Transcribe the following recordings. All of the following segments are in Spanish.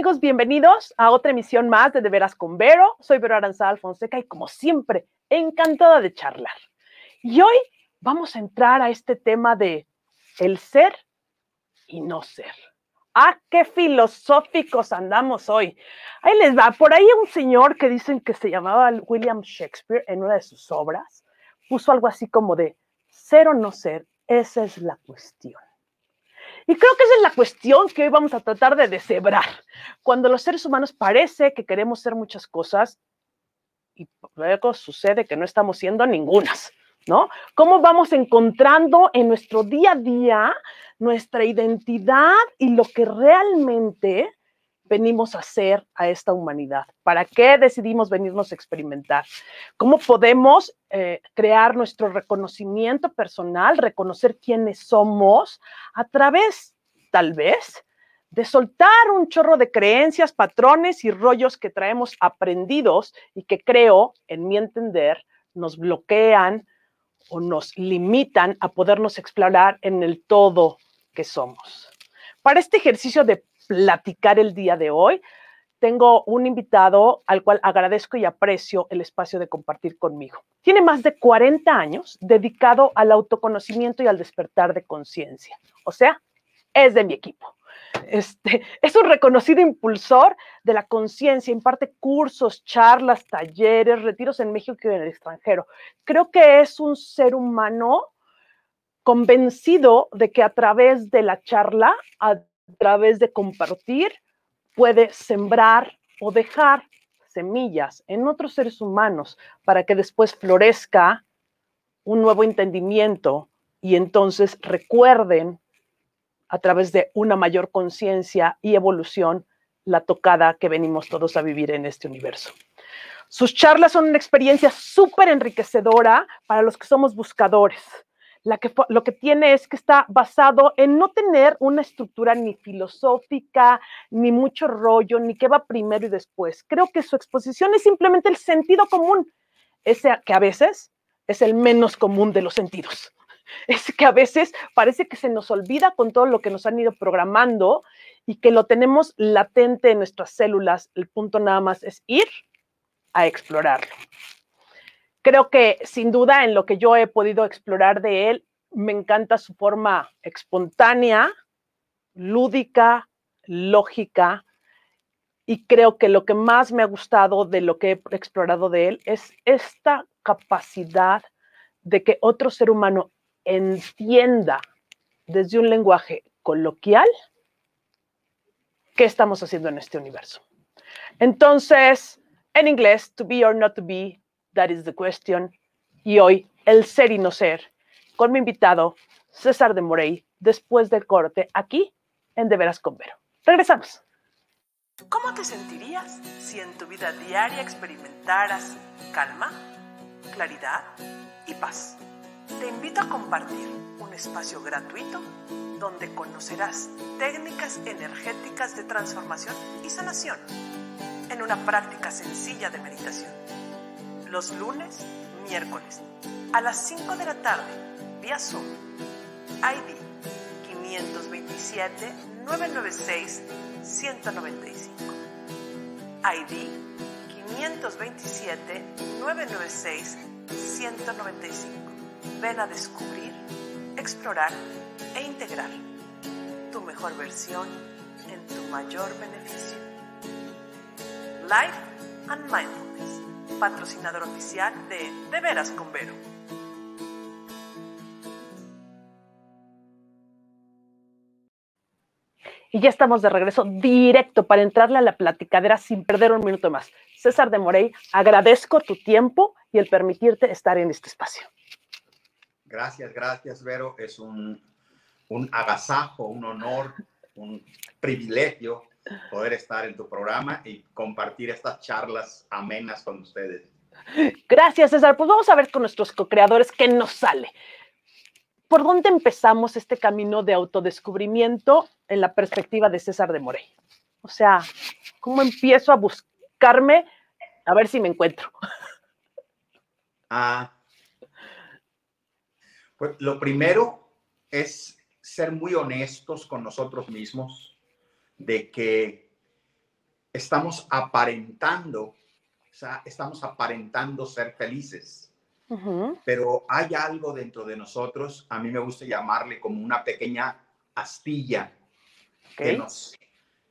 Hola, ¿qué tal amigos? Bienvenidos a otra emisión más de De Veras con Vero. Soy Vero Aranzada Fonseca y como siempre, encantada de charlar. Y hoy vamos a entrar a este tema de el ser y no ser. Ah, qué filosóficos andamos hoy. Ahí les va. Por ahí un señor que dicen que se llamaba William Shakespeare en una de sus obras puso algo así como de ser o no ser, esa es la cuestión. Y creo que esa es la cuestión que hoy vamos a tratar de deshebrar. Cuando los seres humanos parece que queremos ser muchas cosas y luego sucede que no estamos siendo ningunas, ¿no? ¿Cómo vamos encontrando en nuestro día a día nuestra identidad y lo que realmente venimos a hacer a esta humanidad? ¿Para qué decidimos venirnos a experimentar? ¿Cómo podemos eh, crear nuestro reconocimiento personal, reconocer quiénes somos a través, tal vez, de soltar un chorro de creencias, patrones y rollos que traemos aprendidos y que creo, en mi entender, nos bloquean o nos limitan a podernos explorar en el todo que somos. Para este ejercicio de platicar el día de hoy. Tengo un invitado al cual agradezco y aprecio el espacio de compartir conmigo. Tiene más de 40 años dedicado al autoconocimiento y al despertar de conciencia. O sea, es de mi equipo. Este, es un reconocido impulsor de la conciencia, imparte cursos, charlas, talleres, retiros en México y en el extranjero. Creo que es un ser humano convencido de que a través de la charla, a través de compartir, puede sembrar o dejar semillas en otros seres humanos para que después florezca un nuevo entendimiento y entonces recuerden a través de una mayor conciencia y evolución la tocada que venimos todos a vivir en este universo. Sus charlas son una experiencia súper enriquecedora para los que somos buscadores, lo que tiene es que está basado en no tener una estructura ni filosófica, ni mucho rollo, ni qué va primero y después. Creo que su exposición es simplemente el sentido común, ese que a veces es el menos común de los sentidos. Es que a veces parece que se nos olvida con todo lo que nos han ido programando y que lo tenemos latente en nuestras células. El punto nada más es ir a explorarlo. Creo que sin duda en lo que yo he podido explorar de él, me encanta su forma espontánea, lúdica, lógica, y creo que lo que más me ha gustado de lo que he explorado de él es esta capacidad de que otro ser humano entienda desde un lenguaje coloquial qué estamos haciendo en este universo. Entonces, en inglés, to be or not to be, That is the question. Y hoy, el ser y no ser, con mi invitado César de Morey, después del corte, aquí en De Veras con Vero. Regresamos. ¿Cómo te sentirías si en tu vida diaria experimentaras calma, claridad y paz? Te invito a compartir un espacio gratuito donde conocerás técnicas energéticas de transformación y sanación en una práctica sencilla de meditación los lunes, miércoles, a las 5 de la tarde, vía Zoom. ID 527-996-195. ID 527-996-195. Ven a descubrir, explorar e integrar tu mejor versión en tu mayor beneficio. Life and Mindfulness patrocinador oficial de De Veras con Vero. Y ya estamos de regreso directo para entrarle a la platicadera sin perder un minuto más. César de Morey, agradezco tu tiempo y el permitirte estar en este espacio. Gracias, gracias, Vero. Es un, un agasajo, un honor, un privilegio poder estar en tu programa y compartir estas charlas amenas con ustedes. Gracias, César. Pues vamos a ver con nuestros co-creadores qué nos sale. ¿Por dónde empezamos este camino de autodescubrimiento en la perspectiva de César de Morey? O sea, ¿cómo empiezo a buscarme a ver si me encuentro? Ah, pues lo primero es ser muy honestos con nosotros mismos de que estamos aparentando, o sea, estamos aparentando ser felices. Pero hay algo dentro de nosotros, a mí me gusta llamarle como una pequeña astilla que, nos,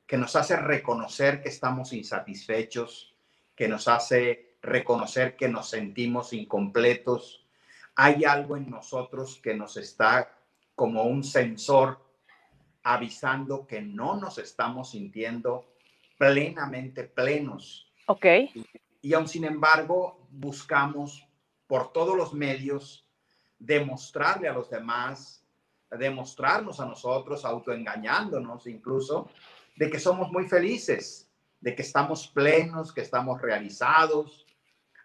que nos hace reconocer que estamos insatisfechos, que nos hace reconocer que nos sentimos incompletos. Hay algo en nosotros que nos está como un sensor avisando que no nos estamos sintiendo plenamente plenos. Ok. Y, y aún sin embargo, buscamos por todos los medios demostrarle a los demás, demostrarnos a nosotros, autoengañándonos incluso, de que somos muy felices, de que estamos plenos, que estamos realizados.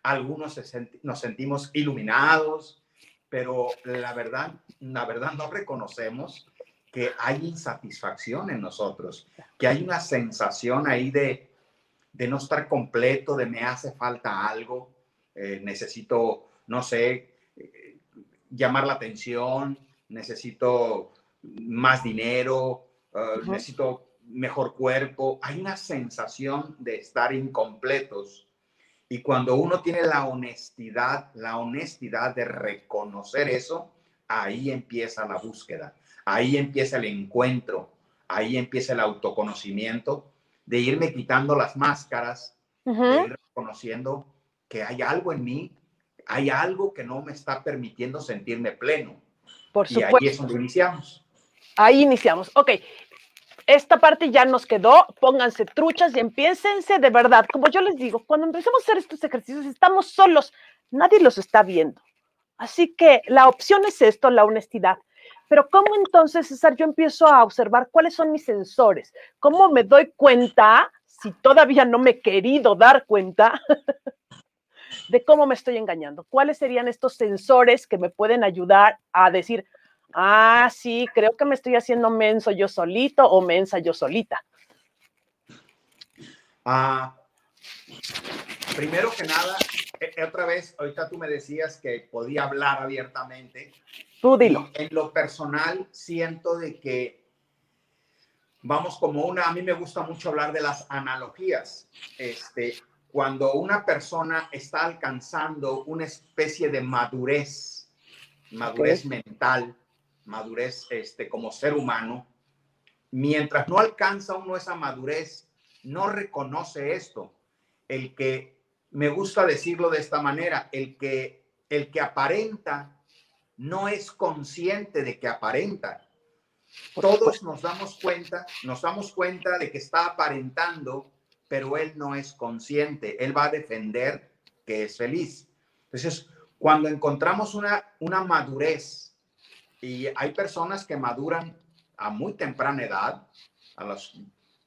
Algunos nos sentimos iluminados, pero la verdad, la verdad no reconocemos que hay insatisfacción en nosotros, que hay una sensación ahí de, de no estar completo, de me hace falta algo, eh, necesito, no sé, eh, llamar la atención, necesito más dinero, uh, necesito mejor cuerpo. Hay una sensación de estar incompletos. Y cuando uno tiene la honestidad, la honestidad de reconocer eso, ahí empieza la búsqueda. Ahí empieza el encuentro, ahí empieza el autoconocimiento, de irme quitando las máscaras, de ir reconociendo que hay algo en mí, hay algo que no me está permitiendo sentirme pleno. Por supuesto. Y ahí es donde iniciamos. Ahí iniciamos. Ok. Esta parte ya nos quedó, pónganse truchas y empiécense de verdad. Como yo les digo, cuando empecemos a hacer estos ejercicios estamos solos, nadie los está viendo. Así que la opción es esto, la honestidad. Pero ¿cómo entonces, César, yo empiezo a observar cuáles son mis sensores? ¿Cómo me doy cuenta, si todavía no me he querido dar cuenta, de cómo me estoy engañando? ¿Cuáles serían estos sensores que me pueden ayudar a decir, ah, sí, creo que me estoy haciendo menso yo solito o mensa yo solita? Ah, primero que nada, e, otra vez, ahorita tú me decías que podía hablar abiertamente. Tú dilo. En lo personal, siento de que vamos como una, a mí me gusta mucho hablar de las analogías. Este, cuando una persona está alcanzando una especie de madurez, madurez mental, madurez este, como ser humano, mientras no alcanza uno esa madurez, no reconoce esto. El que me gusta decirlo de esta manera, el que, el que aparenta no es consciente de que aparenta. Todos nos damos cuenta, nos damos cuenta de que está aparentando, pero él no es consciente. Él va a defender que es feliz. Entonces, cuando encontramos una, una madurez, y hay personas que maduran a muy temprana edad, a los,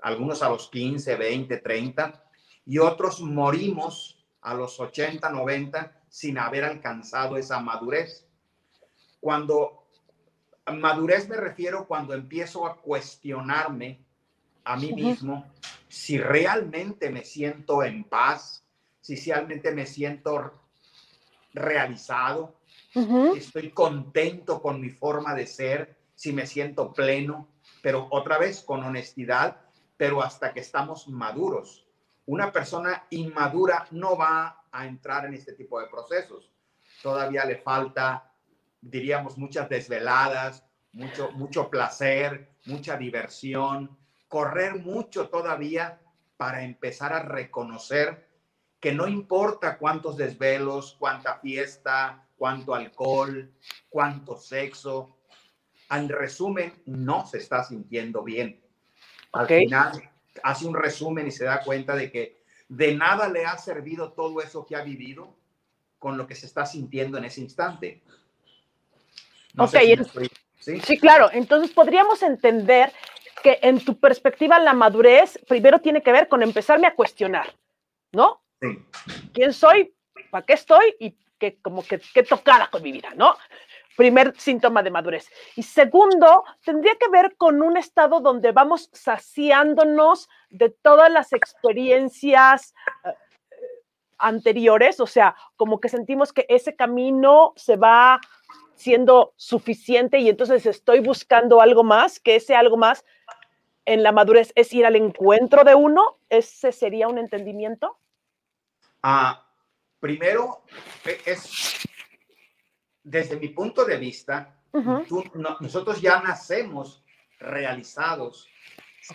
algunos a los 15, 20, 30, y otros morimos a los 80, 90 sin haber alcanzado esa madurez. Cuando madurez me refiero cuando empiezo a cuestionarme a mí mismo si realmente me siento en paz, si realmente me siento realizado, si estoy contento con mi forma de ser, si me siento pleno, pero otra vez con honestidad, pero hasta que estamos maduros. Una persona inmadura no va a entrar en este tipo de procesos. Todavía le falta, diríamos, muchas desveladas, mucho, mucho placer, mucha diversión, correr mucho todavía para empezar a reconocer que no importa cuántos desvelos, cuánta fiesta, cuánto alcohol, cuánto sexo, en resumen, no se está sintiendo bien. Al final, hace un resumen y se da cuenta de que de nada le ha servido todo eso que ha vivido con lo que se está sintiendo en ese instante. Ok, ¿sí? claro. Entonces podríamos entender que en tu perspectiva la madurez primero tiene que ver con empezarme a cuestionar, ¿no? Sí. ¿Quién soy? ¿Para qué estoy? Y que como que qué tocada con mi vida, ¿no? primer síntoma de madurez. Y segundo, tendría que ver con un estado donde vamos saciándonos de todas las experiencias eh, anteriores, o sea, como que sentimos que ese camino se va siendo suficiente y entonces estoy buscando algo más, que ese algo más en la madurez es ir al encuentro de uno, ese sería un entendimiento. Ah, primero, e, es, desde mi punto de vista, nosotros ya nacemos realizados,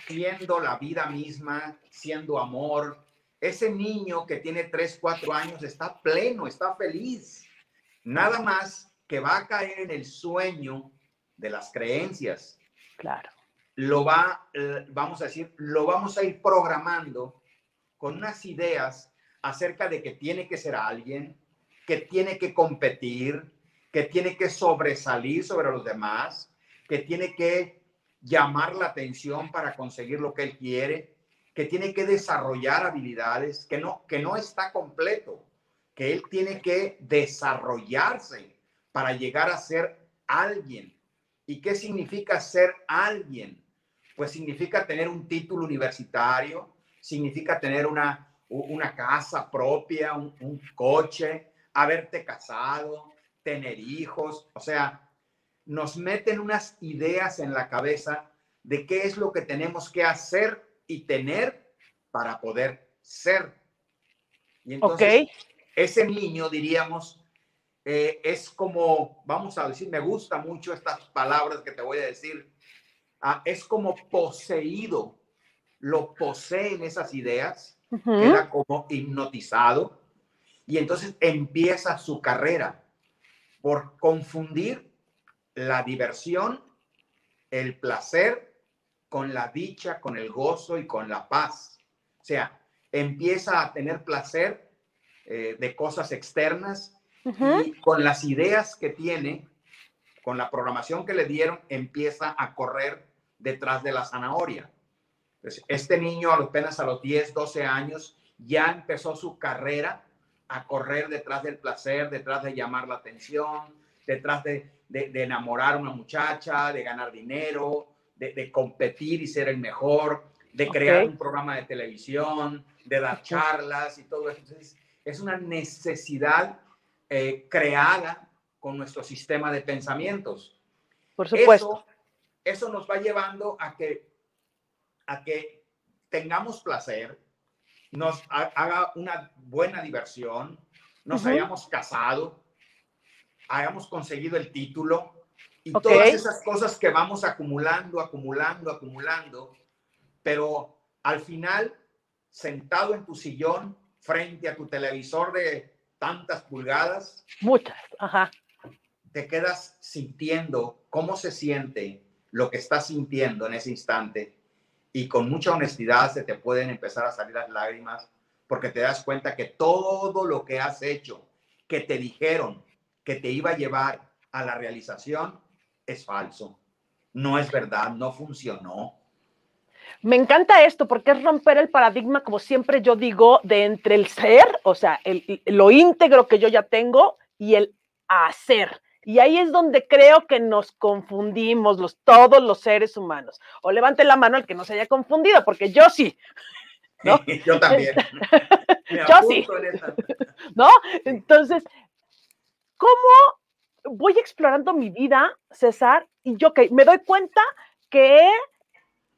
siendo la vida misma, siendo amor. Ese niño que tiene 3, 4 años está pleno, está feliz. Nada más que va a caer en el sueño de las creencias. Claro. Lo va, eh, vamos a decir, lo vamos a ir programando con unas ideas acerca de que tiene que ser alguien, que tiene que competir, que tiene que sobresalir sobre los demás, que tiene que llamar la atención para conseguir lo que él quiere, que tiene que desarrollar habilidades, que no, que no está completo, que él tiene que desarrollarse para llegar a ser alguien. ¿Y qué significa ser alguien? Pues significa tener un título universitario, significa tener una, una casa propia, un, un coche, haberte casado, tener hijos, o sea, nos meten unas ideas en la cabeza de qué es lo que tenemos que hacer y tener para poder ser. Y entonces, ese niño, diríamos, eh, es como, vamos a decir, me gusta mucho estas palabras que te voy a decir, ah, es como poseído, lo poseen esas ideas, queda como hipnotizado y entonces empieza su carrera por confundir la diversión, el placer con la dicha, con el gozo y con la paz. O sea, empieza a tener placer eh, de cosas externas y con las ideas que tiene, con la programación que le dieron, empieza a correr detrás de la zanahoria. este niño apenas a los 10, 12 años ya empezó su carrera a correr detrás del placer, detrás de llamar la atención, detrás de, enamorar a una muchacha, de ganar dinero, de, competir y ser el mejor, de crear un programa de televisión, de dar charlas y todo eso. es una necesidad eh, creada con nuestro sistema de pensamientos. Por supuesto. Eso, nos va llevando a que, a que tengamos placer, nos haga una buena diversión, nos hayamos casado, hayamos conseguido el título y todas esas cosas que vamos acumulando, acumulando, acumulando, pero al final, sentado en tu sillón, frente a tu televisor de tantas pulgadas, muchas, ajá. Te quedas sintiendo cómo se siente lo que estás sintiendo en ese instante y con mucha honestidad se te pueden empezar a salir las lágrimas porque te das cuenta que todo lo que has hecho, que te dijeron que te iba a llevar a la realización, es falso. No es verdad, no funcionó. Me encanta esto porque es romper el paradigma, como siempre yo digo, de entre el ser, o sea, el, lo íntegro que yo ya tengo y el hacer. Y ahí es donde creo que nos confundimos los, todos los seres humanos. O levante la mano el que no se haya confundido, porque yo sí. ¿no? yo también. yo sí. ¿No? Entonces, ¿cómo voy explorando mi vida, César? Y yo que me doy cuenta que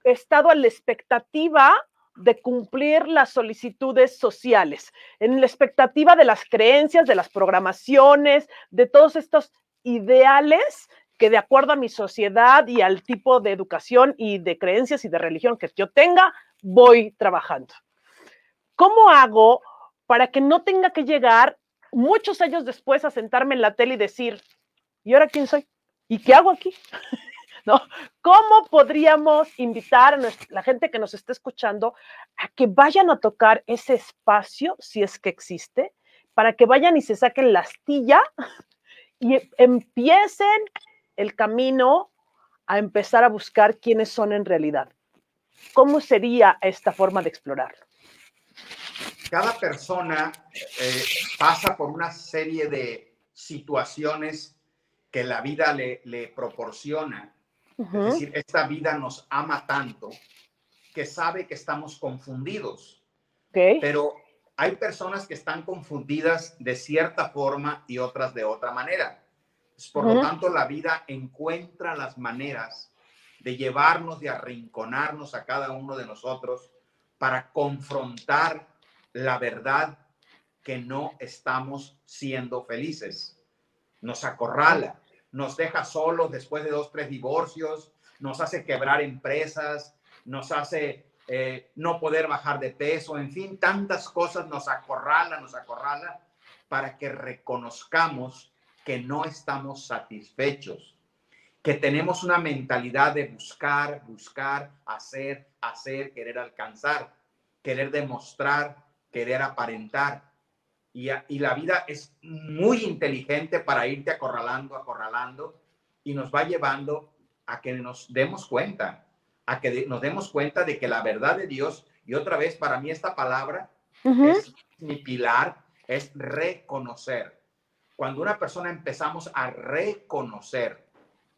estado a la expectativa de cumplir las solicitudes sociales, en la expectativa de las creencias, de las programaciones, de todos estos ideales que de acuerdo a mi sociedad y al tipo de educación y de creencias y de religión que yo tenga, voy trabajando. ¿Cómo hago para que no tenga que llegar muchos años después a sentarme en la tele y decir, ¿y ahora quién soy? ¿Y qué hago aquí? ¿Cómo podríamos invitar a la gente que nos está escuchando a que vayan a tocar ese espacio, si es que existe, para que vayan y se saquen la astilla y empiecen el camino a empezar a buscar quiénes son en realidad. ¿Cómo sería esta forma de explorarlo? Cada persona eh, pasa por una serie de situaciones que la vida le, proporciona. Es decir, esta vida nos ama tanto que sabe que estamos confundidos. Pero hay personas que están confundidas de cierta forma y otras de otra manera. Por lo tanto, la vida encuentra las maneras de llevarnos, de arrinconarnos a cada uno de nosotros para confrontar la verdad que no estamos siendo felices. Nos acorrala, nos deja solos después de dos, tres divorcios, nos hace quebrar empresas, nos hace eh, no poder bajar de peso, en fin, tantas cosas nos acorrala, nos acorrala para que reconozcamos que no estamos satisfechos, que tenemos una mentalidad de buscar, buscar, hacer, hacer, querer alcanzar, querer demostrar, querer aparentar. Y, y la vida es muy inteligente para irte acorralando, acorralando, y nos va llevando a que nos demos cuenta, a que nos demos cuenta de que la verdad de Dios, y otra vez para mí esta palabra es mi pilar, es reconocer. Cuando una persona empezamos a reconocer,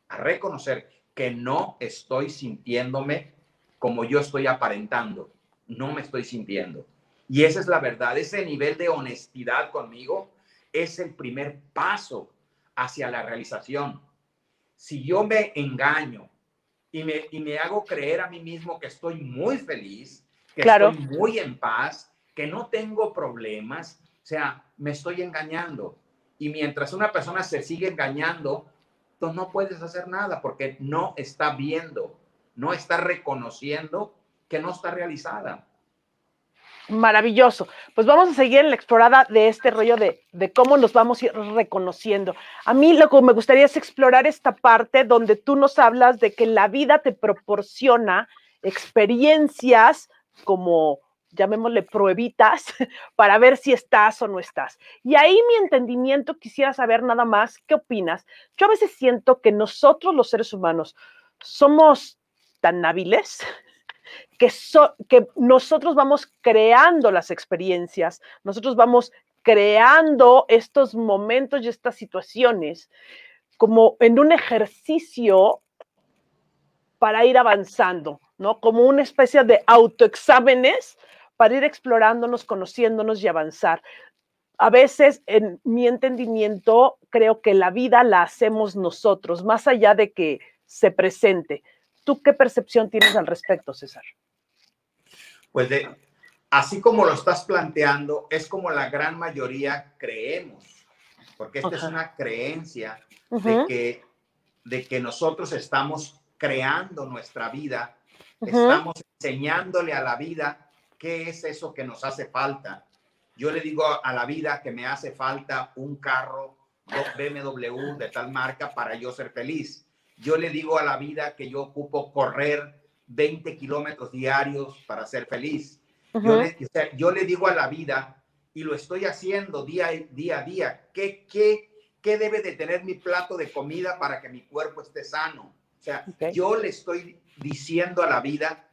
a reconocer que no estoy sintiéndome como yo estoy aparentando, no me estoy sintiendo. Y esa es la verdad, ese nivel de honestidad conmigo es el primer paso hacia la realización. Si yo me engaño y me, y me hago creer a mí mismo que estoy muy feliz, que estoy muy en paz, que no tengo problemas, o sea, me estoy engañando. Y mientras una persona se sigue engañando, tú no puedes hacer nada porque no está viendo, no está reconociendo que no está realizada. Maravilloso. Pues vamos a seguir en la explorada de este rollo de, de, cómo nos vamos a ir reconociendo. A mí lo que me gustaría es explorar esta parte donde tú nos hablas de que la vida te proporciona experiencias como, llamémosle, pruebitas para ver si estás o no estás. Y ahí mi entendimiento, quisiera saber nada más, ¿qué opinas? Yo a veces siento que nosotros los seres humanos somos tan hábiles que, nosotros vamos creando las experiencias, nosotros vamos creando estos momentos y estas situaciones como en un ejercicio para ir avanzando, ¿no? Como una especie de autoexámenes para ir explorándonos, conociéndonos y avanzar. A veces, en mi entendimiento, creo que la vida la hacemos nosotros, más allá de que se presente. ¿Tú qué percepción tienes al respecto, César? Pues de, así como lo estás planteando, es como la gran mayoría creemos, porque esta es una creencia de, que, de que nosotros estamos creando nuestra vida, estamos enseñándole a la vida qué es eso que nos hace falta. Yo le digo a la vida que me hace falta un carro BMW de tal marca para yo ser feliz. Yo le digo a la vida que yo ocupo correr 20 kilómetros diarios para ser feliz. yo, le, digo a la vida, y lo estoy haciendo día, día a día, ¿qué, qué, qué debe de tener mi plato de comida para que mi cuerpo esté sano? O sea, yo le estoy diciendo a la vida,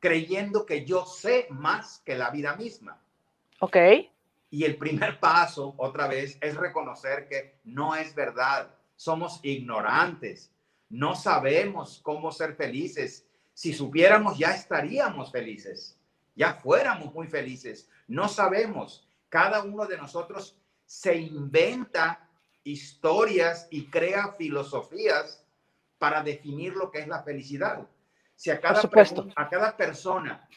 creyendo que yo sé más que la vida misma. Ok. Y el primer paso, otra vez, es reconocer que no es verdad. Somos ignorantes no sabemos cómo ser felices. Si supiéramos, ya estaríamos felices, ya fuéramos muy felices. No sabemos. Cada uno de nosotros se inventa historias y crea filosofías para definir lo que es la felicidad. Si a cada, a cada persona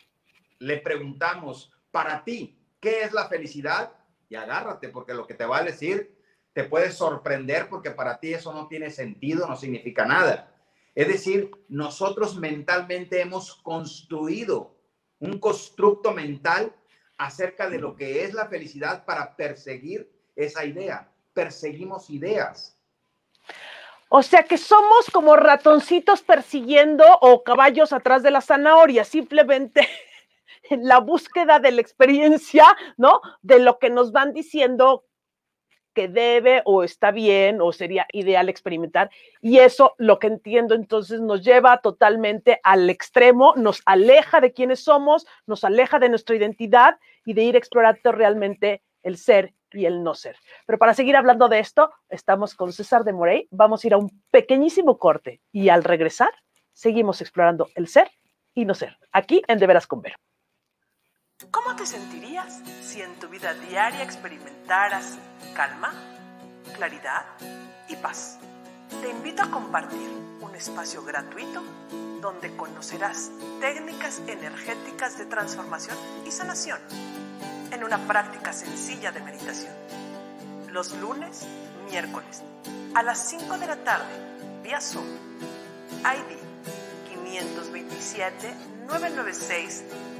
le preguntamos, para ti, ¿qué es la felicidad? Y agárrate, porque lo que te va a decir te puede sorprender porque para ti eso no tiene sentido, no significa nada. Es decir, nosotros mentalmente hemos construido un constructo mental acerca de lo que es la felicidad para perseguir esa idea. Perseguimos ideas. O sea que somos como ratoncitos persiguiendo o caballos atrás de la zanahoria, simplemente en la búsqueda de la experiencia, ¿no? De lo que nos van diciendo que debe o está bien o sería ideal experimentar. Y eso, lo que entiendo entonces, nos lleva totalmente al extremo, nos aleja de quiénes somos, nos aleja de nuestra identidad y de ir explorando realmente el ser y el no ser. Pero para seguir hablando de esto, estamos con César de Morey. Vamos a ir a un pequeñísimo corte y al regresar, seguimos explorando el ser y no ser, aquí en De Veras con Vero. ¿Cómo te sentirías si en tu vida diaria experimentaras calma, claridad y paz? te invito a compartir un espacio gratuito donde conocerás técnicas energéticas de transformación y sanación en una práctica sencilla de meditación. Los lunes, miércoles, a las 5 de la tarde, vía Zoom, ID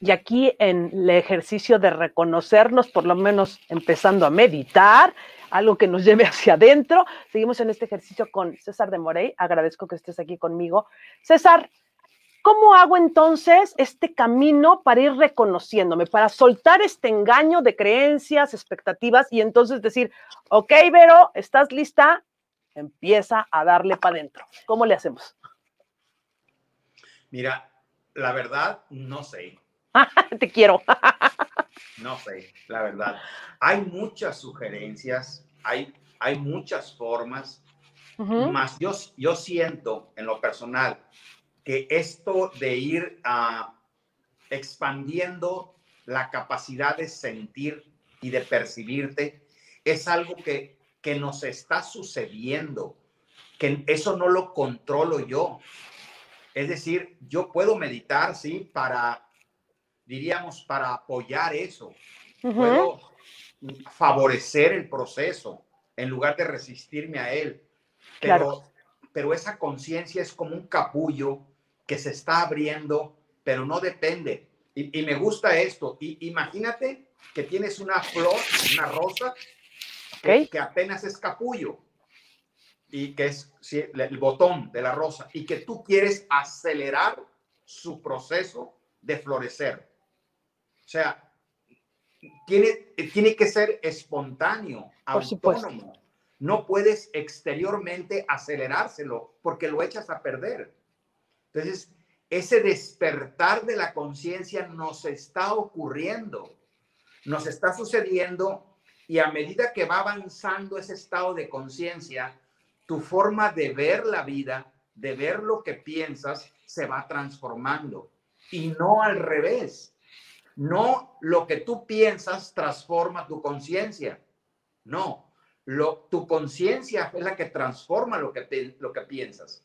Y aquí en el ejercicio de reconocernos, por lo menos empezando a meditar, algo que nos lleve hacia adentro. Seguimos en este ejercicio con César de Morey. Agradezco que estés aquí conmigo. César, ¿cómo hago entonces este camino para ir reconociéndome, para soltar este engaño de creencias, expectativas y entonces decir, ok, Vero, ¿estás lista? Empieza a darle para adentro. ¿Cómo le hacemos? Mira, la verdad, no sé. Te quiero. no sé, la verdad. Hay muchas sugerencias, hay, hay muchas formas, más yo, yo siento en lo personal que esto de ir a expandiendo la capacidad de sentir y de percibirte es algo que, que nos está sucediendo, que eso no lo controlo yo. Es decir, yo puedo meditar, sí, para diríamos, para apoyar eso. Puedo favorecer el proceso en lugar de resistirme a él. Pero, pero esa conciencia es como un capullo que se está abriendo, pero no depende. Y, me gusta esto. Y, imagínate que tienes una flor, una rosa, que, que apenas es capullo y que es el botón de la rosa y que tú quieres acelerar su proceso de florecer. O sea, tiene, tiene que ser espontáneo, autónomo. No puedes exteriormente acelerárselo porque lo echas a perder. Entonces, ese despertar de la conciencia nos está ocurriendo, nos está sucediendo y a medida que va avanzando ese estado de conciencia, tu forma de ver la vida, de ver lo que piensas, se va transformando y no al revés. No lo que tú piensas transforma tu conciencia. No, lo, tu conciencia es la que transforma lo que, lo que piensas.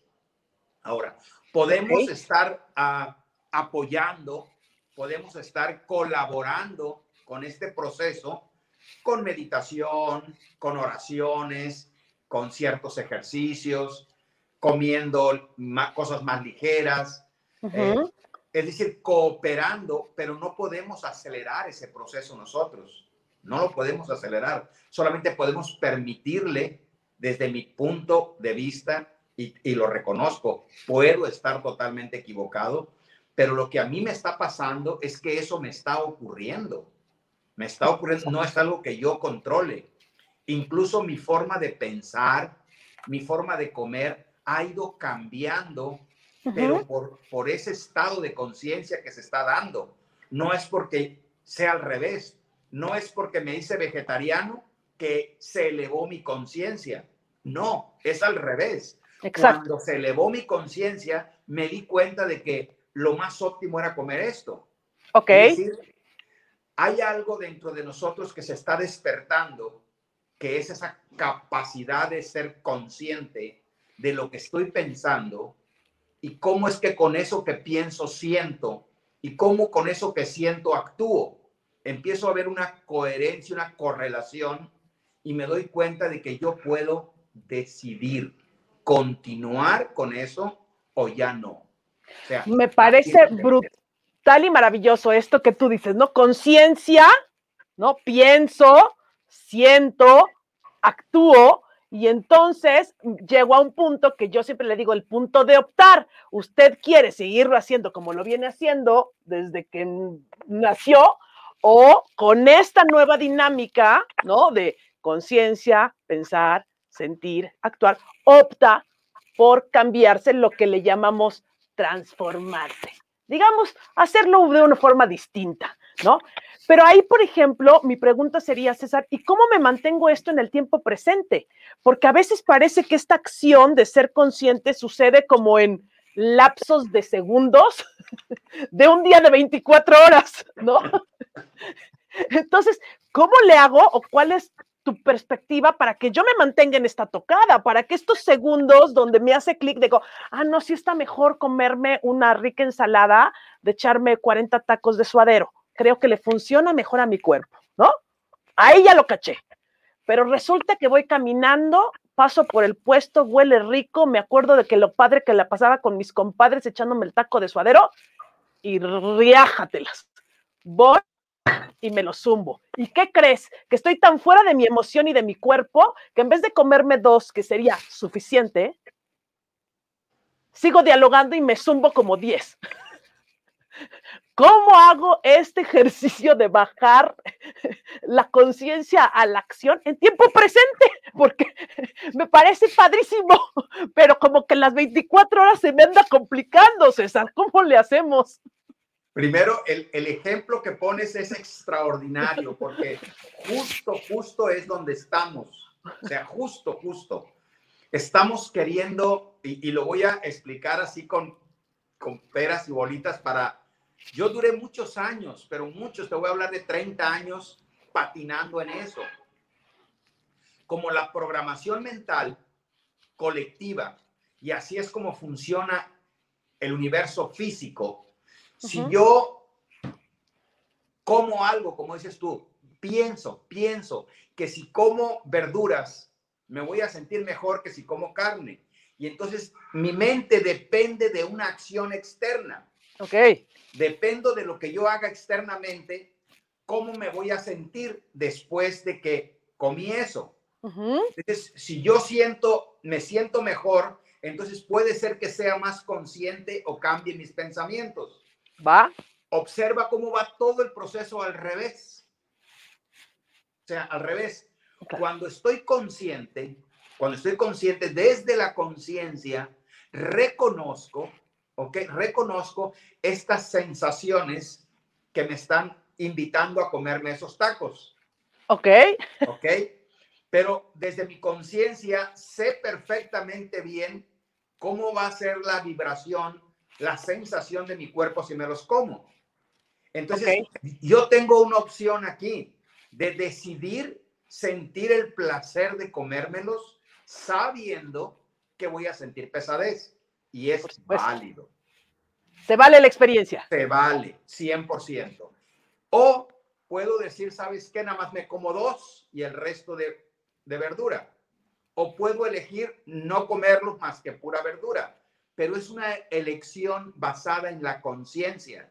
Ahora, podemos estar ah, apoyando, podemos estar colaborando con este proceso con meditación, con oraciones, con ciertos ejercicios, comiendo cosas más ligeras, es decir, cooperando, pero no podemos acelerar ese proceso nosotros. No lo podemos acelerar. Solamente podemos permitirle, desde mi punto de vista, y, lo reconozco, puedo estar totalmente equivocado, pero lo que a mí me está pasando es que eso me está ocurriendo. Me está ocurriendo, no es algo que yo controle. Incluso mi forma de pensar, mi forma de comer ha ido cambiando pero por, por ese estado de conciencia que se está dando. No es porque sea al revés, no es porque me hice vegetariano que se elevó mi conciencia. No, es al revés. Cuando se elevó mi conciencia, me di cuenta de que lo más óptimo era comer esto. Ok. hay algo dentro de nosotros que se está despertando, que es esa capacidad de ser consciente de lo que estoy pensando y cómo es que con eso que pienso siento y cómo con eso que siento actúo. Empiezo a ver una coherencia, una correlación y me doy cuenta de que yo puedo decidir continuar con eso o ya no. me parece brutal y maravilloso esto que tú dices, ¿no? Conciencia, ¿no? Pienso, siento, actúo y entonces llego a un punto que yo siempre le digo, el punto de optar. Usted quiere seguirlo haciendo como lo viene haciendo desde que nació o con esta nueva dinámica, ¿no? De conciencia, pensar, sentir, actuar, opta por cambiarse lo que le llamamos transformarse. Digamos, hacerlo de una forma distinta, ¿no? Pero ahí, por ejemplo, mi pregunta sería, César, ¿y cómo me mantengo esto en el tiempo presente? Porque a veces parece que esta acción de ser consciente sucede como en lapsos de segundos de un día de 24 horas, ¿no? Entonces, ¿cómo le hago o cuál es tu perspectiva para que yo me mantenga en esta tocada, para que estos segundos donde me hace clic, digo, ah, no, sí está mejor comerme una rica ensalada de echarme 40 tacos de suadero. Creo que le funciona mejor a mi cuerpo, ¿no? Ahí ya lo caché. Pero resulta que voy caminando, paso por el puesto, huele rico, me acuerdo de que lo padre que la pasaba con mis compadres echándome el taco de suadero y riájatelas. Voy y me lo zumbo. ¿Y qué crees? Que estoy tan fuera de mi emoción y de mi cuerpo que en vez de comerme dos, que sería suficiente, sigo dialogando y me zumbo como diez. ¿Cómo hago este ejercicio de bajar la conciencia a la acción en tiempo presente? Porque me parece padrísimo, pero como que las 24 horas se me anda complicando, César. ¿Cómo le hacemos? Primero, el, el, ejemplo que pones es extraordinario, porque justo, justo es donde estamos. O sea, justo, justo. Estamos queriendo, y, y lo voy a explicar así con, con peras y bolitas para... Yo duré muchos años, pero muchos, te voy a hablar de 30 años patinando en eso. Como la programación mental colectiva, y así es como funciona el universo físico, si yo como algo, como dices tú, pienso, pienso que si como verduras me voy a sentir mejor que si como carne. Y entonces mi mente depende de una acción externa. Ok. Dependo de lo que yo haga externamente, cómo me voy a sentir después de que comí eso. Entonces, si yo siento, me siento mejor, entonces puede ser que sea más consciente o cambie mis pensamientos. ¿Va? Observa cómo va todo el proceso al revés. O sea, al revés. Cuando estoy consciente, cuando estoy consciente desde la conciencia, reconozco, ¿ok? Reconozco estas sensaciones que me están invitando a comerme esos tacos. Ok. Ok. Pero desde mi conciencia sé perfectamente bien cómo va a ser la vibración la sensación de mi cuerpo si me los como. Entonces, yo tengo una opción aquí de decidir sentir el placer de comérmelos sabiendo que voy a sentir pesadez. Y es válido. Se vale la experiencia. Se vale, 100%. O puedo decir, ¿sabes qué? Nada más me como dos y el resto de, de verdura. O puedo elegir no comerlos más que pura verdura pero es una elección basada en la conciencia,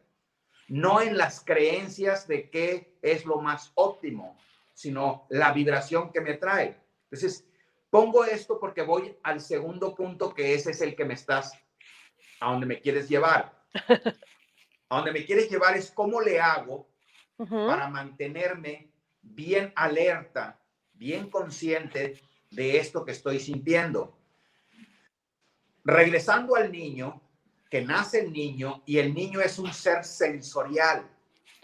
no en las creencias de qué es lo más óptimo, sino la vibración que me trae. Entonces, pongo esto porque voy al segundo punto, que ese es el que me estás, a donde me quieres llevar. A donde me quieres llevar es cómo le hago para mantenerme bien alerta, bien consciente de esto que estoy sintiendo regresando al niño, que nace el niño y el niño es un ser sensorial.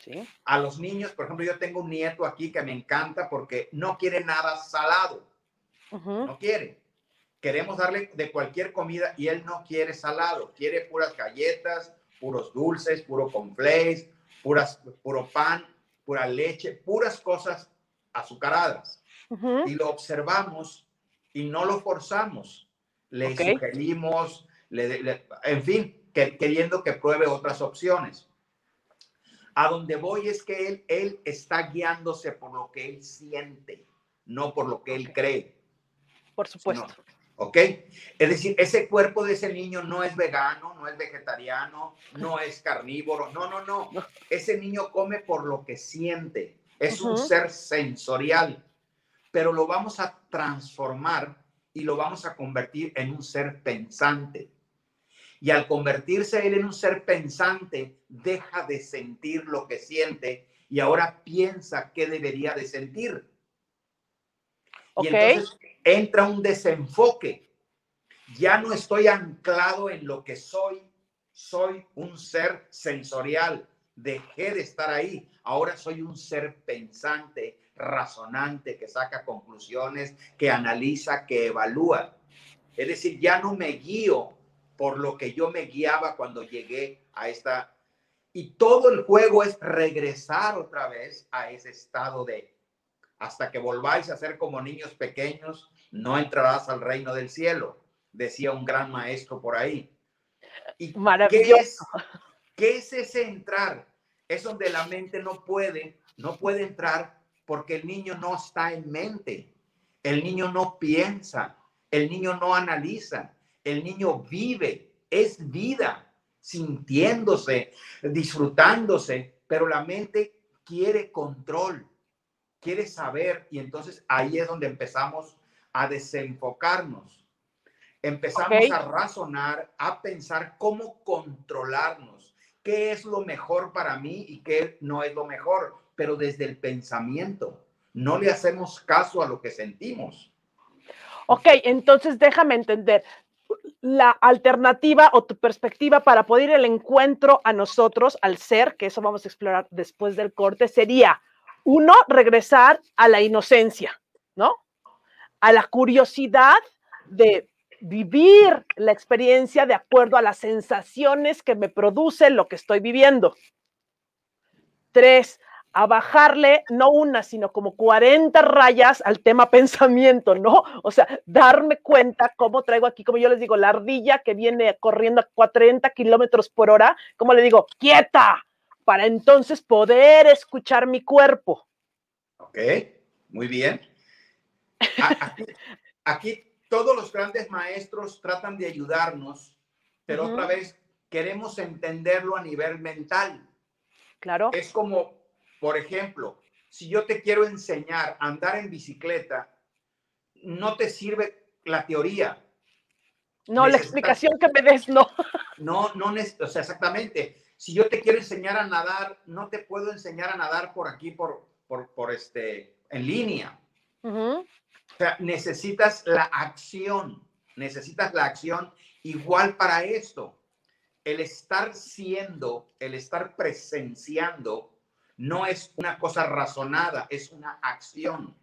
¿Sí? A los niños, por ejemplo, yo tengo un nieto aquí que me encanta porque no quiere nada salado. No quiere. Queremos darle de cualquier comida y él no quiere salado. Quiere puras galletas, puros dulces, puro conflays, puras, puro pan, pura leche, puras cosas azucaradas. Y lo observamos y no lo forzamos le sugerimos, le, en fin, queriendo que pruebe otras opciones. A donde voy es que él, él está guiándose por lo que él siente, no por lo que él cree. Por supuesto. ¿Ok? Es decir, ese cuerpo de ese niño no es vegano, no es vegetariano, no es carnívoro, no, no, no. Ese niño come por lo que siente. Es un ser sensorial, pero lo vamos a transformar y lo vamos a convertir en un ser pensante. Y al convertirse él en un ser pensante, deja de sentir lo que siente y ahora piensa qué debería de sentir. Y entonces entra un desenfoque. ya no estoy anclado en lo que soy, soy un ser sensorial, dejé de estar ahí, ahora soy un ser pensante, razonante, que saca conclusiones, que analiza, que evalúa. Es decir, ya no me guío por lo que yo me guiaba cuando llegué a esta... Y todo el juego es regresar otra vez a ese estado de, hasta que volváis a ser como niños pequeños, no entrarás al reino del cielo, decía un gran maestro por ahí. ¿Y Maravilloso. ¿qué es, ¿Qué es ese entrar? Es donde la mente no puede, no puede entrar porque el niño no está en mente, el niño no piensa, el niño no analiza, el niño vive, es vida, sintiéndose, disfrutándose, pero la mente quiere control, quiere saber y entonces ahí es donde empezamos a desenfocarnos. Empezamos a razonar, a pensar cómo controlarnos, qué es lo mejor para mí y qué no es lo mejor, pero desde el pensamiento. No le hacemos caso a lo que sentimos. Ok, entonces déjame entender la alternativa o tu perspectiva para poder ir al encuentro a nosotros, al ser, que eso vamos a explorar después del corte, sería, uno, regresar a la inocencia, ¿no? A la curiosidad de vivir la experiencia de acuerdo a las sensaciones que me produce lo que estoy viviendo. Tres, a bajarle no una, sino como 40 rayas al tema pensamiento, ¿no? O sea, darme cuenta cómo traigo aquí, como yo les digo, la ardilla que viene corriendo a 40 kilómetros por hora, como le digo, quieta, para entonces poder escuchar mi cuerpo. Ok, muy bien. Aquí, aquí todos los grandes maestros tratan de ayudarnos, pero otra vez queremos entenderlo a nivel mental. Claro. Es como por ejemplo, si yo te quiero enseñar a andar en bicicleta, no te sirve la teoría. No, la explicación que me des, no. No, no, o sea, exactamente. Si yo te quiero enseñar a nadar, no te puedo enseñar a nadar por aquí, por, por, este, en línea. O sea, necesitas la acción, necesitas la acción igual para esto. El estar siendo, el estar presenciando, no es una cosa razonada, es una acción.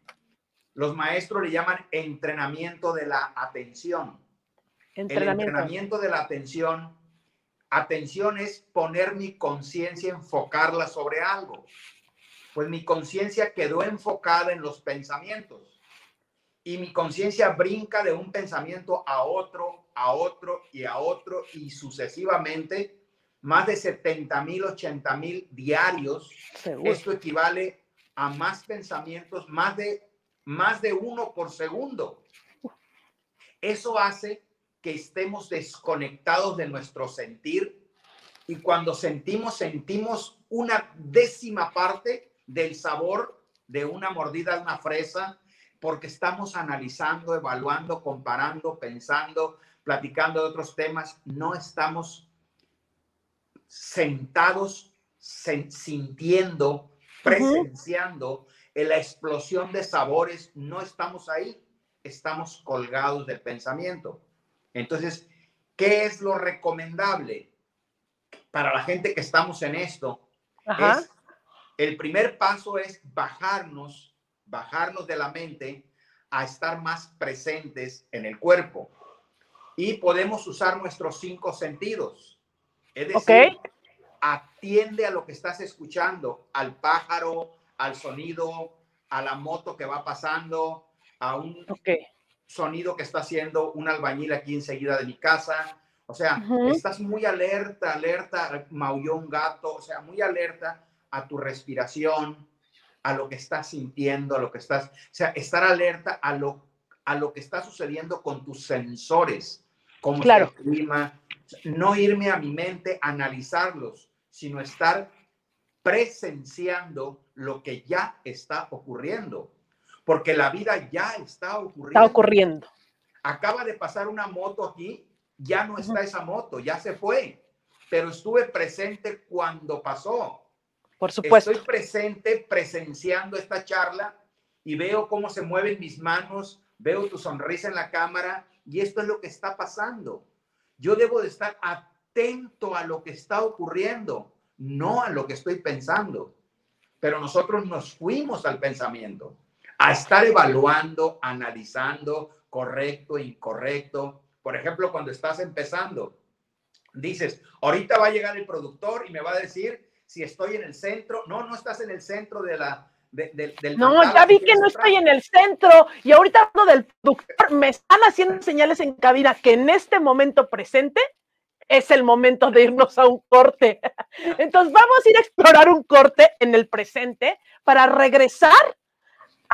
Los maestros le llaman entrenamiento de la atención. Entrenamiento. El entrenamiento de la atención, atención es poner mi conciencia, enfocarla sobre algo. Pues mi conciencia quedó enfocada en los pensamientos y mi conciencia brinca de un pensamiento a otro, a otro y a otro y sucesivamente más de 70 mil, 80 mil diarios. Esto equivale a más pensamientos, más de, más de uno por segundo. Eso hace que estemos desconectados de nuestro sentir y cuando sentimos, sentimos una décima parte del sabor de una mordida de una fresa porque estamos analizando, evaluando, comparando, pensando, platicando de otros temas, no estamos sentados, sintiendo, presenciando en la explosión de sabores, no estamos ahí, estamos colgados del pensamiento. Entonces, ¿qué es lo recomendable para la gente que estamos en esto? Es, el primer paso es bajarnos, bajarnos de la mente a estar más presentes en el cuerpo. Y podemos usar nuestros cinco sentidos es decir, atiende a lo que estás escuchando, al pájaro, al sonido, a la moto que va pasando, a un sonido que está haciendo un albañil aquí enseguida de mi casa. O sea, estás muy alerta, alerta, maulló un gato, o sea, muy alerta a tu respiración, a lo que estás sintiendo, a lo que estás, o sea, estar alerta a lo, a lo que está sucediendo con tus sensores, como el clima, no irme a mi mente a analizarlos, sino estar presenciando lo que ya está ocurriendo, porque la vida ya está ocurriendo. Está ocurriendo. Acaba de pasar una moto aquí, ya no está esa moto, ya se fue, pero estuve presente cuando pasó. Por supuesto. Estoy presente presenciando esta charla y veo cómo se mueven mis manos, veo tu sonrisa en la cámara, y esto es lo que está pasando. Yo debo de estar atento a lo que está ocurriendo, no a lo que estoy pensando. Pero nosotros nos fuimos al pensamiento, a estar evaluando, analizando, correcto, incorrecto. Por ejemplo, cuando estás empezando, dices, ahorita va a llegar el productor y me va a decir si estoy en el centro. No, no estás en el centro de la, del no, ya vi que no estoy en el centro y ahorita hablando del productor, me están haciendo señales en cabina que en este momento presente es el momento de irnos a un corte. Entonces vamos a ir a explorar un corte en el presente para regresar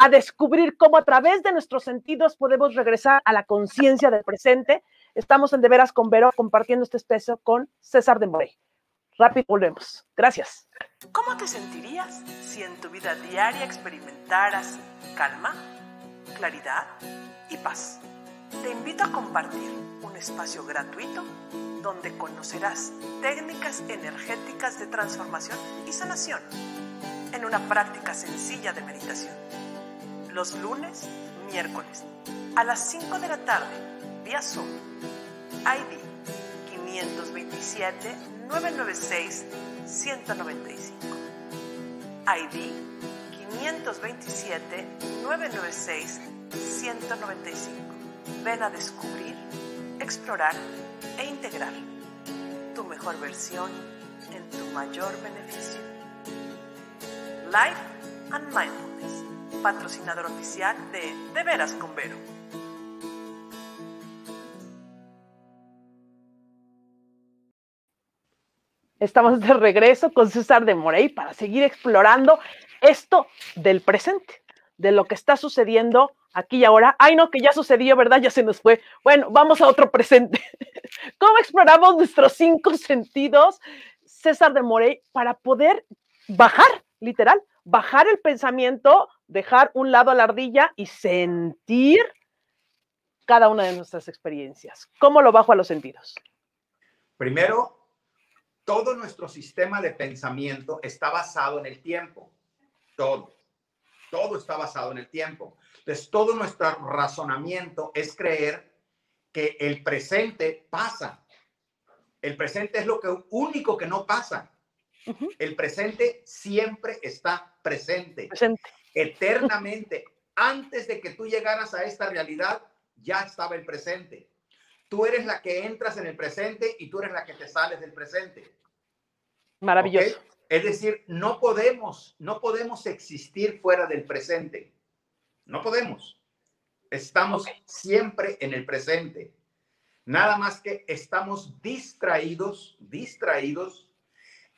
a descubrir cómo a través de nuestros sentidos podemos regresar a la conciencia del presente. Estamos en De Veras con Vero compartiendo este espacio con César de Morey. Rápido volvemos. Gracias. ¿Cómo te sentirías si en tu vida diaria experimentaras calma, claridad y paz? Te invito a compartir un espacio gratuito donde conocerás técnicas energéticas de transformación y sanación en una práctica sencilla de meditación. Los lunes, miércoles, a las 5 de la tarde, vía Zoom, ID 527 996 195. ID 527 996 195. Ven a descubrir, explorar e integrar tu mejor versión en tu mayor beneficio. Life and Mindfulness, patrocinador oficial de De Veras con Vero. Estamos de regreso con César de Morey para seguir explorando esto del presente, de lo que está sucediendo aquí y ahora. Ay, no, que ya sucedió, ¿verdad? Ya se nos fue. Bueno, vamos a otro presente. ¿Cómo exploramos nuestros cinco sentidos, César de Morey, para poder bajar, literal, bajar el pensamiento, dejar un lado a la ardilla y sentir cada una de nuestras experiencias? ¿Cómo lo bajo a los sentidos? Primero, todo nuestro sistema de pensamiento está basado en el tiempo. Todo. Todo está basado en el tiempo. Entonces, todo nuestro razonamiento es creer que el presente pasa. El presente es lo que, único que no pasa. El presente siempre está presente. presente. Eternamente. Antes de que tú llegaras a esta realidad, ya estaba el presente. Tú eres la que entras en el presente y tú eres la que te sales del presente. Maravilloso. Es decir, no podemos, no podemos existir fuera del presente. No podemos. Estamos siempre en el presente. Nada más que estamos distraídos, distraídos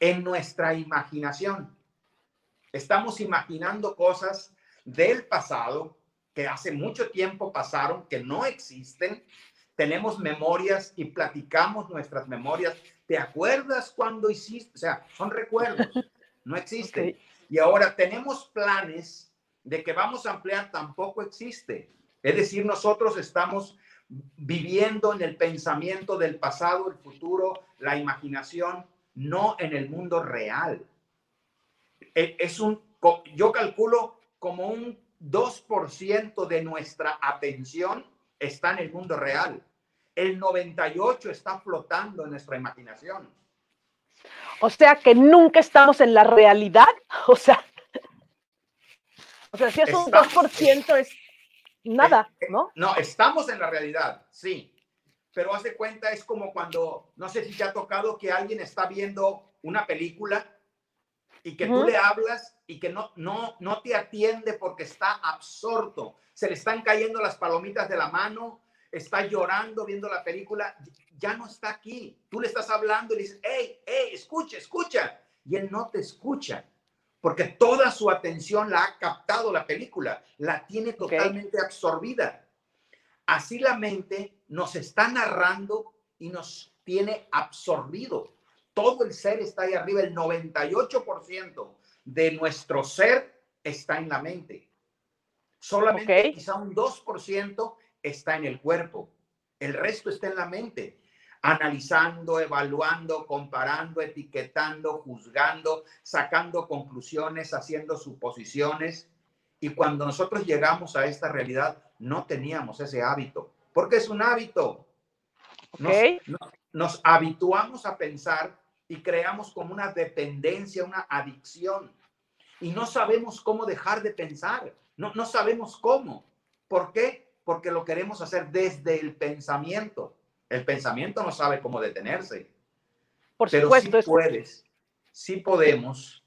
en nuestra imaginación. Estamos imaginando cosas del pasado que hace mucho tiempo pasaron, que no existen, tenemos memorias y platicamos nuestras memorias. ¿Te acuerdas cuando hiciste? O sea, son recuerdos, no existen. Y ahora tenemos planes de que vamos a ampliar, tampoco existe. Es decir, nosotros estamos viviendo en el pensamiento del pasado, el futuro, la imaginación, no en el mundo real. E, es un, yo calculo como un 2% de nuestra atención está en el mundo real. El 98 está flotando en nuestra imaginación. O sea que nunca estamos en la realidad. O sea, o sea si es un 2%, es nada, eh, eh, ¿no? No, estamos en la realidad, sí. Pero hace cuenta, es como cuando, no sé si te ha tocado que alguien está viendo una película y que tú le hablas y que no, no, no te atiende porque está absorto. Se le están cayendo las palomitas de la mano, está llorando viendo la película, ya no está aquí. Tú le estás hablando y le dices, hey, hey, escucha, escucha. Y él no te escucha, porque toda su atención la ha captado la película, la tiene totalmente absorbida. Así la mente nos está narrando y nos tiene absorbido. Todo el ser está ahí arriba, el 98% de nuestro ser está en la mente. Solamente quizá un 2% está en el cuerpo, el resto está en la mente, analizando, evaluando, comparando, etiquetando, juzgando, sacando conclusiones, haciendo suposiciones. Y cuando nosotros llegamos a esta realidad, no teníamos ese hábito. porque es un hábito. Ok. Nos, nos habituamos a pensar y creamos como una dependencia, una adicción. Y no sabemos cómo dejar de pensar. No, no sabemos cómo. ¿Por qué? Porque lo queremos hacer desde el pensamiento. El pensamiento no sabe cómo detenerse. Por Pero supuesto, sí es- puedes, sí podemos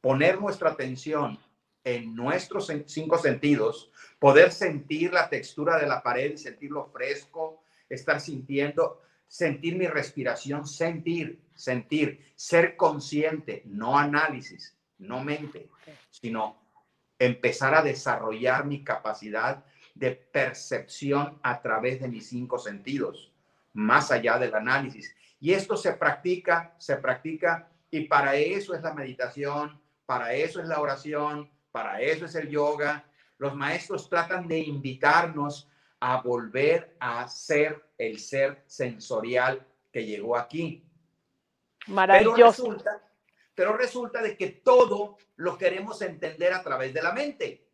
poner nuestra atención en nuestros cinco sentidos, poder sentir la textura de la pared, sentirlo fresco, estar sintiendo, sentir mi respiración, sentir, sentir, ser consciente, no análisis, no mente, sino empezar a desarrollar mi capacidad de percepción a través de mis cinco sentidos, más allá del análisis. Y esto se practica, se practica, y para eso es la meditación, para eso es la oración, para eso es el yoga. Los maestros tratan de invitarnos a volver a ser el ser sensorial que llegó aquí. Pero maravilloso. resulta, pero resulta de que todo lo queremos entender a través de la mente.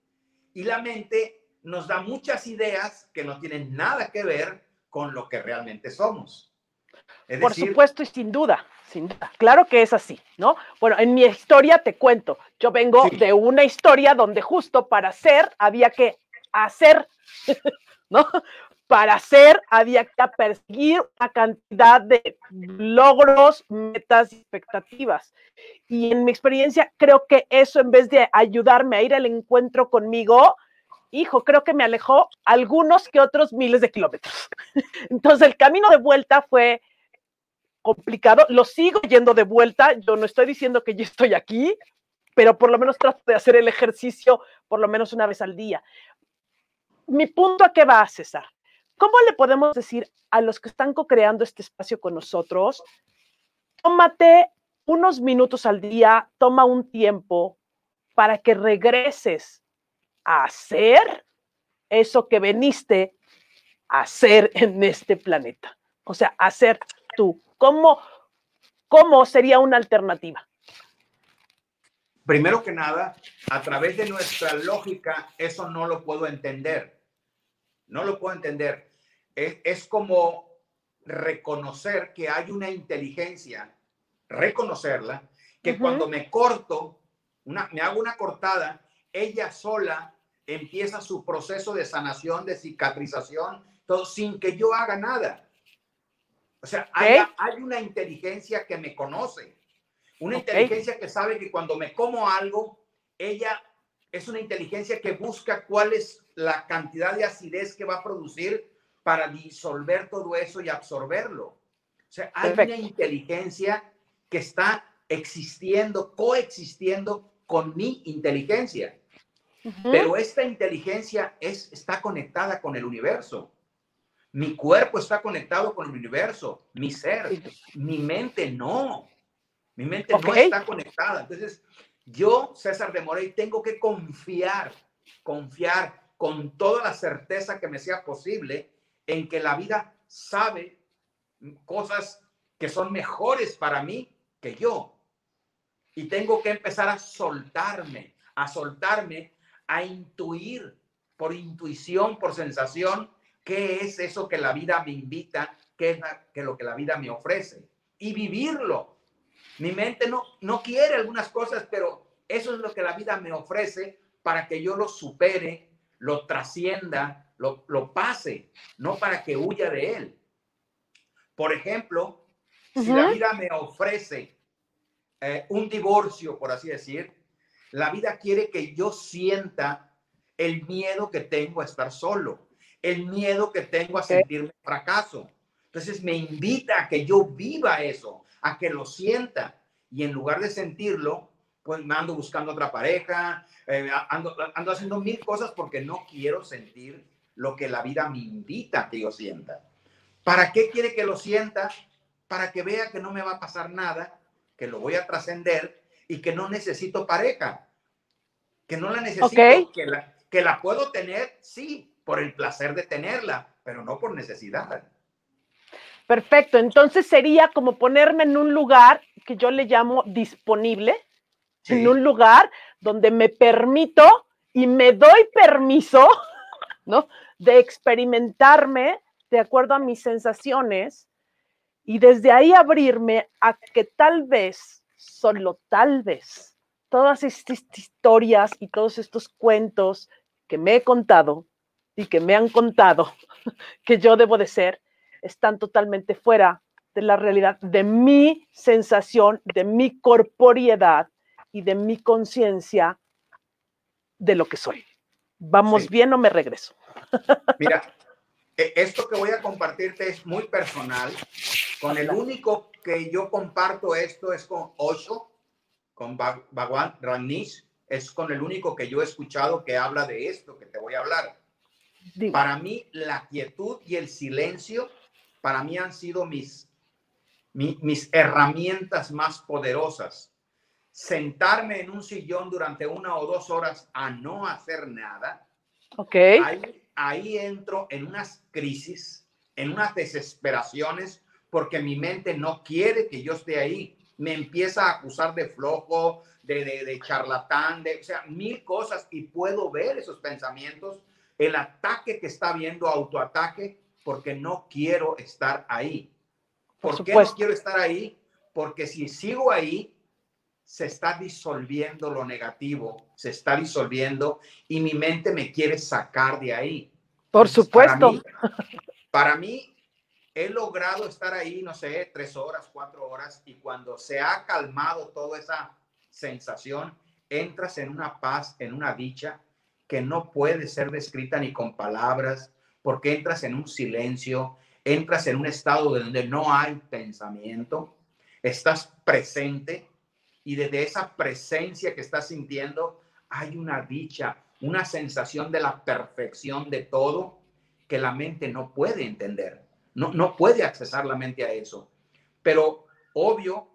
Y la mente nos da muchas ideas que no tienen nada que ver con lo que realmente somos. Es Por decir, supuesto y sin duda, sin duda. Claro que es así, ¿no? Bueno, en mi historia te cuento, yo vengo Sí. de una historia donde justo para ser había que hacer, ¿no? Para hacer había que perseguir una cantidad de logros, metas y expectativas. Y en mi experiencia creo que eso en vez de ayudarme a ir al encuentro conmigo, hijo, creo que me alejó algunos que otros miles de kilómetros. Entonces el camino de vuelta fue complicado, lo sigo yendo de vuelta, yo no estoy diciendo que yo estoy aquí, pero por lo menos trato de hacer el ejercicio por lo menos una vez al día. Mi punto a qué va, César. ¿Cómo le podemos decir a los que están co-creando este espacio con nosotros? Tómate unos minutos al día, toma un tiempo para que regreses a hacer eso que veniste a hacer en este planeta. O sea, hacer tú. ¿Cómo, cómo sería una alternativa? Primero que nada, a través de nuestra lógica, eso no lo puedo entender. No lo puedo entender. Es, es como reconocer que hay una inteligencia, reconocerla, que cuando me corto, una, me hago una cortada, ella sola empieza su proceso de sanación, de cicatrización, todo sin que yo haga nada. O sea, hay una inteligencia que me conoce, una Ok. inteligencia que sabe que cuando me como algo, ella es una inteligencia que busca cuál es la cantidad de acidez que va a producir para disolver todo eso y absorberlo. O sea, hay Perfecto. una inteligencia que está existiendo, coexistiendo con mi inteligencia. Ujú. Pero esta inteligencia es, está conectada con el universo. Mi cuerpo está conectado con el universo, mi ser, mi mente no. Mi mente no está conectada. Entonces, yo, César de Morey, tengo que confiar, confiar con toda la certeza que me sea posible en que la vida sabe cosas que son mejores para mí que yo. Y tengo que empezar a soltarme, a soltarme, a intuir por intuición, por sensación, qué es eso que la vida me invita, qué es la- que lo que la vida me ofrece. Y vivirlo. Mi mente no, no quiere algunas cosas, pero eso es lo que la vida me ofrece para que yo lo supere, lo trascienda, lo, lo pase, no para que huya de él. Por ejemplo, si la vida me ofrece eh, un divorcio, por así decir, la vida quiere que yo sienta el miedo que tengo a estar solo, el miedo que tengo a sentirme fracaso. Entonces me invita a que yo viva eso, a que lo sienta. Y en lugar de sentirlo, pues me ando buscando otra pareja, eh, ando, ando haciendo mil cosas porque no quiero sentir lo que la vida me invita a que yo sienta. ¿Para qué quiere que lo sienta? Para que vea que no me va a pasar nada, que lo voy a trascender y que no necesito pareja, que no la necesito, Ok. que, la, que la puedo tener, sí, por el placer de tenerla, pero no por necesidad. Perfecto. Entonces sería como ponerme en un lugar que yo le llamo disponible, Sí. en un lugar donde me permito y me doy permiso, ¿no? de experimentarme de acuerdo a mis sensaciones y desde ahí abrirme a que tal vez, solo tal vez, todas estas historias y todos estos cuentos que me he contado y que me han contado que yo debo de ser, están totalmente fuera de la realidad, de mi sensación, de mi corporiedad y de mi conciencia de lo que soy. ¿Vamos bien o me regreso? Mira, e, esto que voy a compartirte es muy personal. Con el único que yo comparto esto es con Osho, con Bhagwan Ranish. Es con el único que yo he escuchado que habla de esto que te voy a hablar. Para mí, la quietud y el silencio, para mí han sido mis, mis herramientas más poderosas. Sentarme en un sillón durante una o dos horas a no hacer nada. Ok. Ahí, ahí entro en unas crisis, en unas desesperaciones, porque mi mente no quiere que yo esté ahí. Me empieza a acusar de flojo, de, de, de charlatán, de, o sea, mil cosas y puedo ver esos pensamientos el ataque que está viendo, autoataque, porque no quiero estar ahí. ¿Por, qué no quiero estar ahí? Porque si sigo ahí, se está disolviendo lo negativo, se está disolviendo y mi mente me quiere sacar de ahí. Por supuesto. Para mí, he logrado estar ahí, no sé, tres horas, cuatro horas, y cuando se ha calmado toda esa sensación, entras en una paz, en una dicha que no puede ser descrita ni con palabras, porque entras en un silencio, entras en un estado donde no hay pensamiento, estás presente y desde esa presencia que estás sintiendo hay una dicha, una sensación de la perfección de todo que la mente no puede entender, no, no puede accesar la mente a eso. Pero obvio,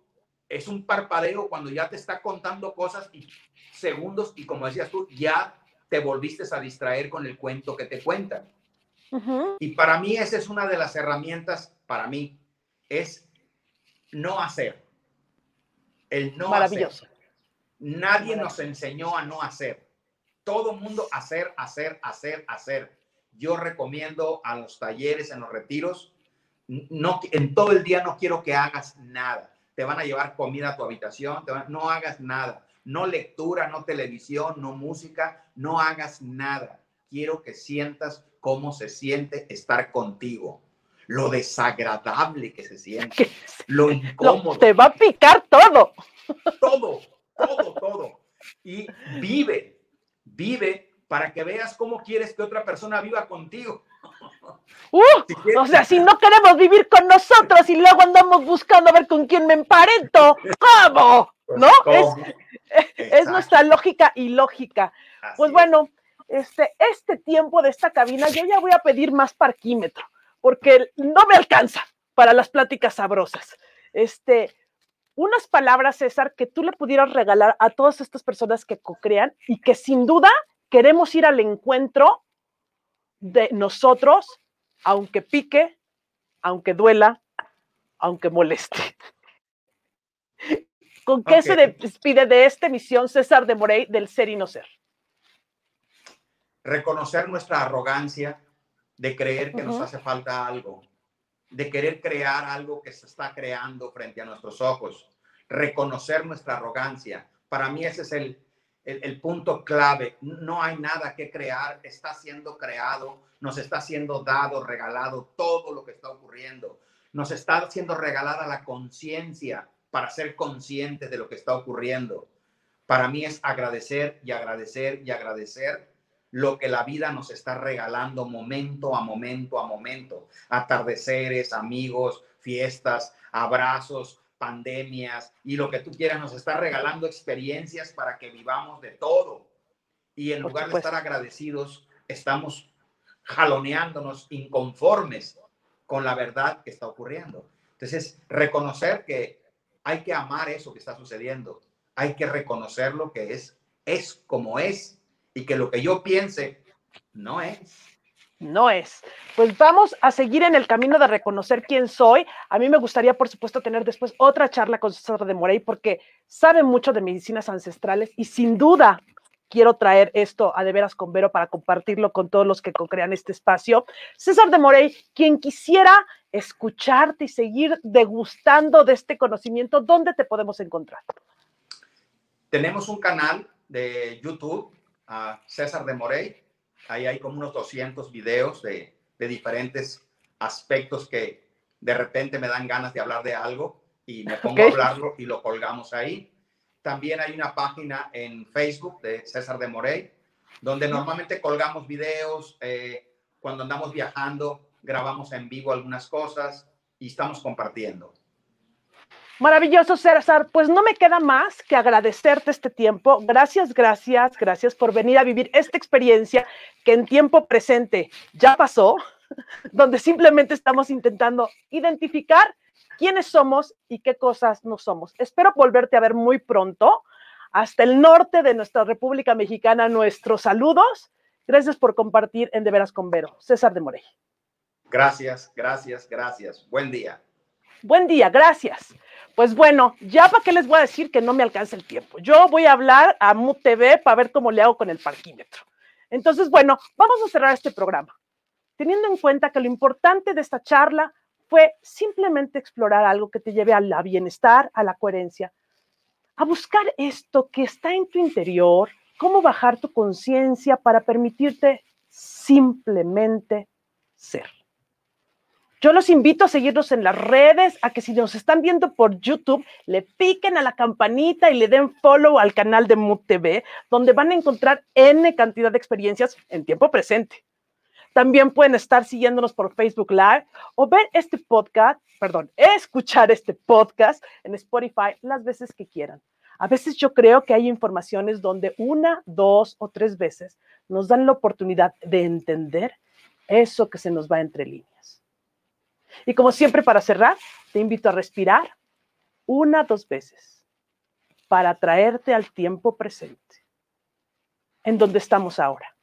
es un parpadeo cuando ya te está contando cosas y segundos y como decías tú, ya te volviste a distraer con el cuento que te cuentan. Y para mí esa es una de las herramientas, para mí, es no hacer. El no Maravilloso. Nadie nos enseñó a no hacer. Todo mundo hacer, hacer, hacer, hacer. Yo recomiendo a los talleres, en los retiros, no, en todo el día no quiero que hagas nada. Te van a llevar comida a tu habitación, no hagas nada no lectura, no televisión, no música, no hagas nada. Quiero que sientas cómo se siente estar contigo, lo desagradable que se siente, lo incómodo. te va a picar todo. Todo, todo, todo. Y vive, vive para que veas cómo quieres que otra persona viva contigo. Uh, o sea, si no queremos vivir con nosotros y luego andamos buscando a ver con quién me emparento, ¿cómo? ¿No? Es, es, nuestra lógica y lógica. pues bueno, este, este tiempo de esta cabina, yo ya voy a pedir más parquímetro, porque no me alcanza para las pláticas sabrosas. Este, unas palabras, César, que tú le pudieras regalar a todas estas personas que co-crean y que sin duda queremos ir al encuentro de nosotros, aunque pique, aunque duela, aunque moleste. ¿Con qué se despide de esta emisión César de Morey del ser y no ser? Reconocer nuestra arrogancia de creer que nos hace falta algo, de querer crear algo que se está creando frente a nuestros ojos. Reconocer nuestra arrogancia. Para mí ese es el, el, punto clave. No hay nada que crear, está siendo creado, nos está siendo dado, regalado todo lo que está ocurriendo. Nos está siendo regalada la conciencia para ser conscientes de lo que está ocurriendo. Para mí es agradecer y agradecer y agradecer lo que la vida nos está regalando momento a momento a momento. Atardeceres, amigos, fiestas, abrazos, pandemias y lo que tú quieras nos está regalando experiencias para que vivamos de todo. Y en lugar de estar agradecidos, estamos jaloneándonos inconformes con la verdad que está ocurriendo. Entonces, reconocer que hay que amar eso que está sucediendo. Hay que reconocer lo que es, es como es y que lo que yo piense no es. No es. Pues vamos a seguir en el camino de reconocer quién soy. A mí me gustaría, por supuesto, tener después otra charla con César de Morey porque sabe mucho de medicinas ancestrales y sin duda quiero traer esto a de veras con Vero para compartirlo con todos los que co-crean este espacio. César de Morey, quien quisiera escucharte y seguir degustando de este conocimiento, ¿dónde te podemos encontrar? Tenemos un canal de YouTube, a César de Morey. Ahí hay como unos 200 videos de, de diferentes aspectos que de repente me dan ganas de hablar de algo y me pongo a hablarlo y lo colgamos ahí. También hay una página en Facebook de César de Morey, donde normalmente colgamos videos, eh, cuando andamos viajando, grabamos en vivo algunas cosas y estamos compartiendo. Maravilloso, César. Pues no me queda más que agradecerte este tiempo. Gracias, gracias, gracias por venir a vivir esta experiencia que en tiempo presente ya pasó, donde simplemente estamos intentando identificar quiénes somos y qué cosas no somos. Espero volverte a ver muy pronto. Hasta el norte de nuestra República Mexicana, nuestros saludos. Gracias por compartir en De Veras con Vero. César de Morey. Gracias, gracias, gracias. Buen día. Buen día, gracias. Pues bueno, ya para qué les voy a decir que no me alcanza el tiempo. Yo voy a hablar a MUTV para ver cómo le hago con el parquímetro. Entonces, bueno, vamos a cerrar este programa, teniendo en cuenta que lo importante de esta charla fue simplemente explorar algo que te lleve al bienestar, a la coherencia, a buscar esto que está en tu interior, cómo bajar tu conciencia para permitirte simplemente ser. Yo los invito a seguirnos en las redes, a que si nos están viendo por YouTube, le piquen a la campanita y le den follow al canal de Mood TV, donde van a encontrar N cantidad de experiencias en tiempo presente. También pueden estar siguiéndonos por Facebook Live o ver este podcast, perdón, escuchar este podcast en Spotify las veces que quieran. A veces yo creo que hay informaciones donde una, dos o tres veces nos dan la oportunidad de entender eso que se nos va entre líneas. Y como siempre, para cerrar, te invito a respirar una, dos veces para traerte al tiempo presente, en donde estamos ahora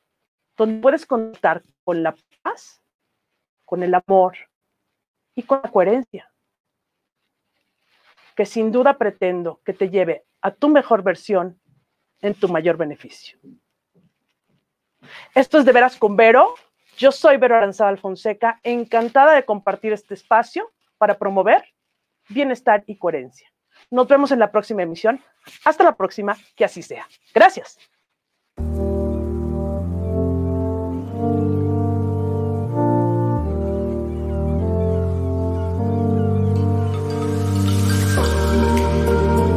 donde puedes contar con la paz, con el amor y con la coherencia, que sin duda pretendo que te lleve a tu mejor versión en tu mayor beneficio. Esto es de veras con Vero. Yo soy Vero Aranzada Fonseca, encantada de compartir este espacio para promover bienestar y coherencia. Nos vemos en la próxima emisión. Hasta la próxima, que así sea. Gracias.